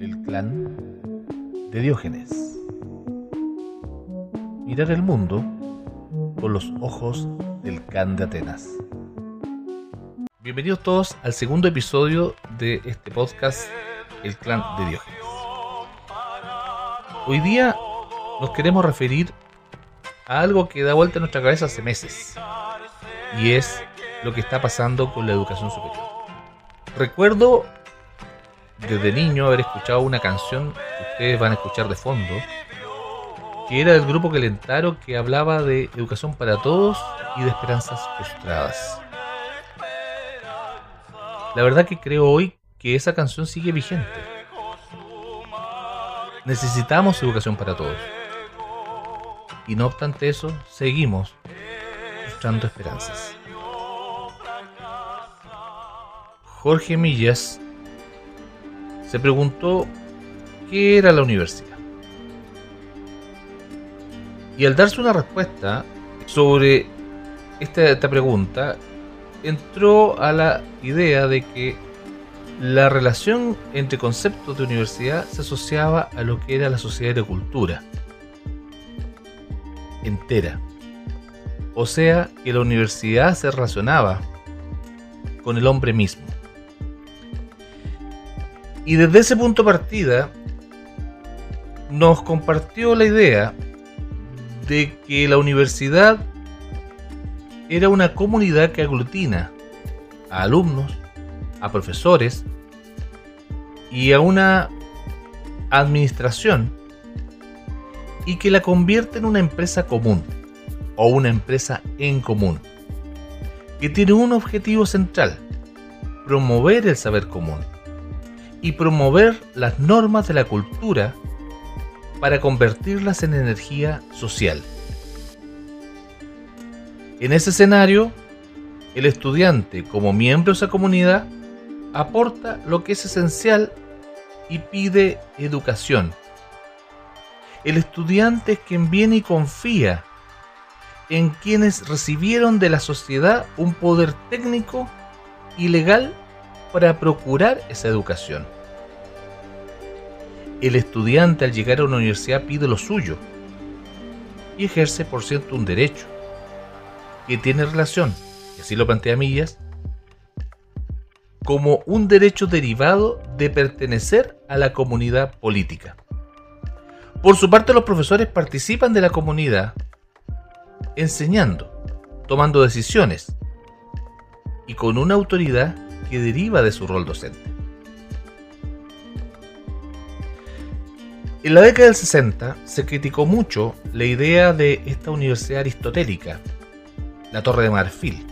el clan de Diógenes. Mirar el mundo con los ojos del Can de Atenas. Bienvenidos todos al segundo episodio de este podcast, El clan de Diógenes. Hoy día nos queremos referir a algo que da vuelta en nuestra cabeza hace meses, y es lo que está pasando con la educación superior. Recuerdo desde niño haber escuchado una canción que ustedes van a escuchar de fondo, que era del grupo Calentaro que hablaba de educación para todos y de esperanzas frustradas. La verdad que creo hoy que esa canción sigue vigente. Necesitamos educación para todos. Y no obstante eso, seguimos frustrando esperanzas. Jorge Millas se preguntó qué era la universidad. Y al darse una respuesta sobre esta, pregunta, entró a la idea de que la relación entre conceptos de universidad se asociaba a lo que era la sociedad de cultura entera. O sea, que la universidad se relacionaba con el hombre mismo. Y desde ese punto de partida nos compartió la idea de que la universidad era una comunidad que aglutina a alumnos, a profesores y a una administración y que la convierte en una empresa común o una empresa en común que tiene un objetivo central, promover el saber común y promover las normas de la cultura para convertirlas en energía social. En ese escenario, el estudiante como miembro de esa comunidad aporta lo que es esencial y pide educación. El estudiante es quien viene y confía en quienes recibieron de la sociedad un poder técnico y legal para procurar esa educación. El estudiante al llegar a una universidad pide lo suyo y ejerce por cierto un derecho que tiene relación, y así lo plantea Millas, como un derecho derivado de pertenecer a la comunidad política. Por su parte, los profesores participan de la comunidad enseñando, tomando decisiones y con una autoridad que deriva de su rol docente. En la década del 60 se criticó mucho la idea de esta universidad aristotélica, la Torre de Marfil.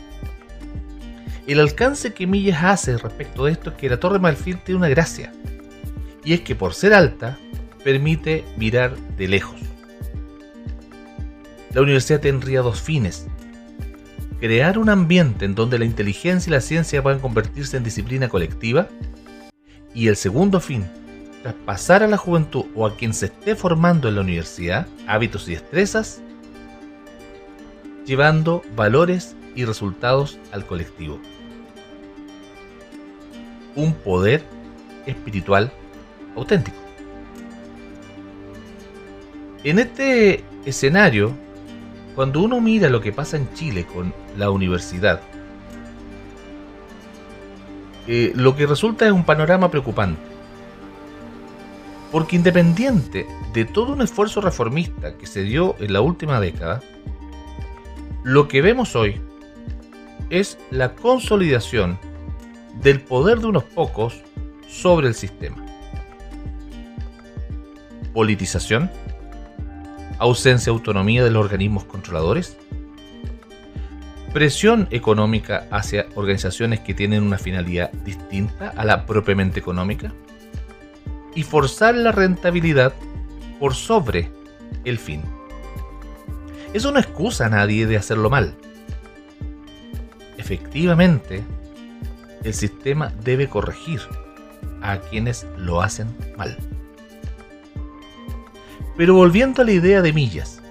El alcance que Millas hace respecto de esto es que la Torre de Marfil tiene una gracia, y es que por ser alta permite mirar de lejos. La universidad tendría dos fines, crear un ambiente en donde la inteligencia y la ciencia puedan convertirse en disciplina colectiva. Y el segundo fin, traspasar a la juventud o a quien se esté formando en la universidad hábitos y destrezas, llevando valores y resultados al colectivo. Un poder espiritual auténtico. En este escenario, cuando uno mira lo que pasa en Chile con la universidad, eh, lo que resulta es un panorama preocupante. Porque independiente de todo un esfuerzo reformista que se dio en la última década, lo que vemos hoy es la consolidación del poder de unos pocos sobre el sistema. Politización ausencia de autonomía de los organismos controladores, presión económica hacia organizaciones que tienen una finalidad distinta a la propiamente económica y forzar la rentabilidad por sobre el fin. Eso no excusa a nadie de hacerlo mal. Efectivamente, el sistema debe corregir a quienes lo hacen mal. Pero volviendo a la idea de Millas,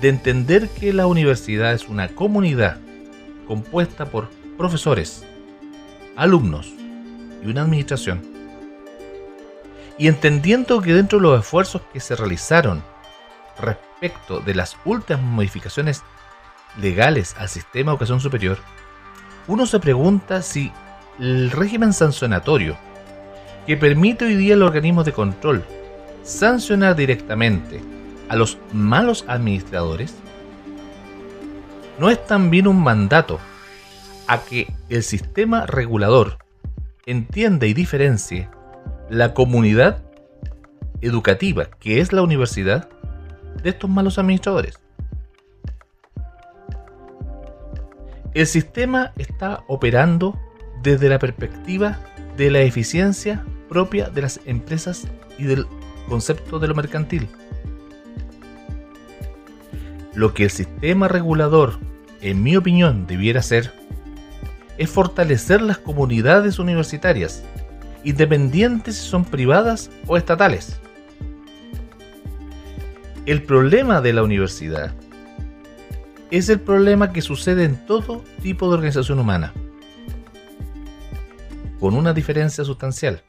de entender que la universidad es una comunidad compuesta por profesores, alumnos y una administración, Y entendiendo que dentro de los esfuerzos que se realizaron respecto de las últimas modificaciones legales al sistema de educación superior, uno se pregunta si el régimen sancionatorio que permite hoy día el organismo de control sancionar directamente a los malos administradores no es también un mandato a que el sistema regulador entienda y diferencie la comunidad educativa, que es la universidad, de estos malos administradores. El sistema está operando desde la perspectiva de la eficiencia propia de las empresas y del concepto de lo mercantil. Lo que el sistema regulador, en mi opinión, debiera hacer es fortalecer las comunidades universitarias, independientes si son privadas o estatales. El problema de la universidad es el problema que sucede en todo tipo de organización humana, con una diferencia sustancial.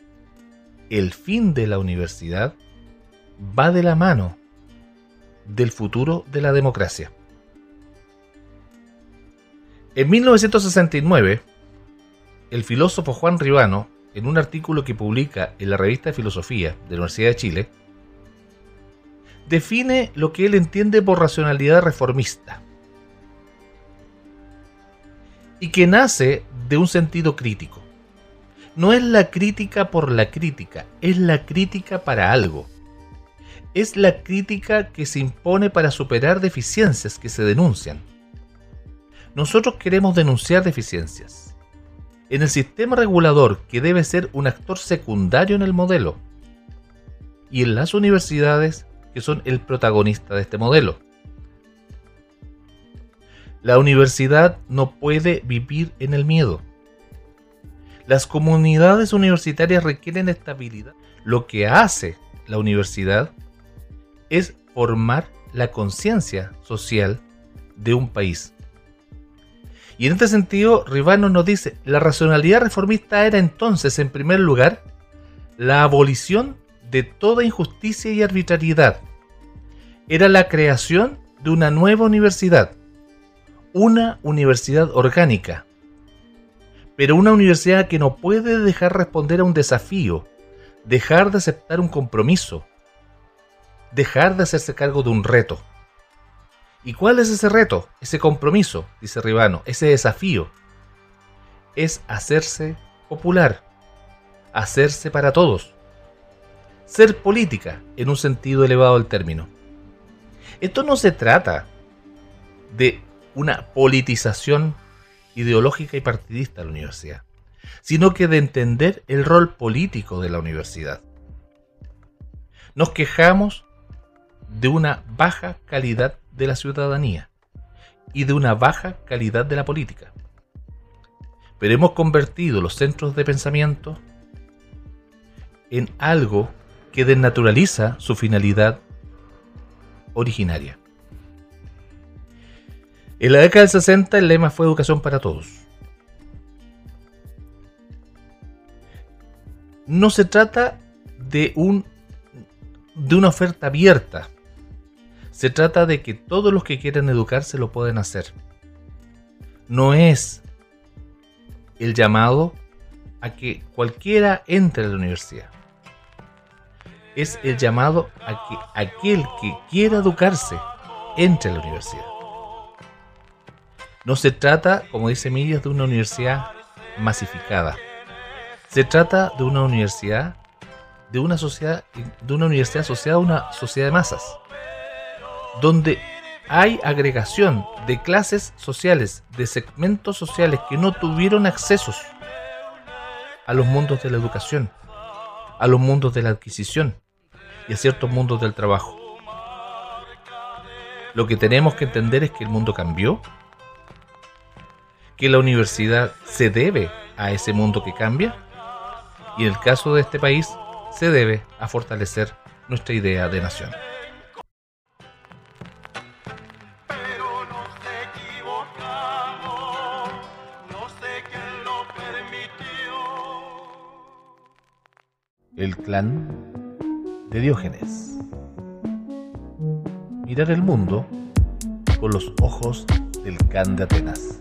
El fin de la universidad va de la mano del futuro de la democracia. En 1969, el filósofo Juan Ribano, en un artículo que publica en la revista de Filosofía de la Universidad de Chile, define lo que él entiende por racionalidad reformista y que nace de un sentido crítico. No es la crítica por la crítica, es la crítica para algo. Es la crítica que se impone para superar deficiencias que se denuncian. Nosotros queremos denunciar deficiencias. En el sistema regulador, que debe ser un actor secundario en el modelo. Y en las universidades, que son el protagonista de este modelo. La universidad no puede vivir en el miedo. Las comunidades universitarias requieren estabilidad. Lo que hace la universidad es formar la conciencia social de un país. Y en este sentido, Ribano nos dice, la racionalidad reformista era entonces, en primer lugar, la abolición de toda injusticia y arbitrariedad. Era la creación de una nueva universidad, una universidad orgánica, pero una universidad que no puede dejar responder a un desafío, dejar de aceptar un compromiso, dejar de hacerse cargo de un reto. ¿Y cuál es ese reto? Ese compromiso, dice Ribano, ese desafío. Es hacerse popular, hacerse para todos, ser política en un sentido elevado del término. Esto no se trata de una politización ideológica y partidista de la universidad, sino que de entender el rol político de la universidad. Nos quejamos de una baja calidad de la ciudadanía y de una baja calidad de la política. Pero hemos convertido los centros de pensamiento en algo que desnaturaliza su finalidad originaria. En la década del 60 el lema fue educación para todos. No se trata de, un, de una oferta abierta. Se trata de que todos los que quieran educarse lo pueden hacer. No es el llamado a que cualquiera entre a la universidad es el llamado a que aquel que quiera educarse entre a la universidad. No se trata, como dice Millas, de una universidad masificada. Se trata de una universidad, de una sociedad, de una universidad asociada a una sociedad de masas, donde hay agregación de clases sociales, de segmentos sociales que no tuvieron accesos a los mundos de la educación, a los mundos de la adquisición, y a ciertos mundos del trabajo. Lo que tenemos que entender es que el mundo cambió, que la universidad se debe a ese mundo que cambia, y en el caso de este país se debe a fortalecer nuestra idea de nación. El clan de Diógenes. Mirar el mundo con los ojos del Can de Atenas.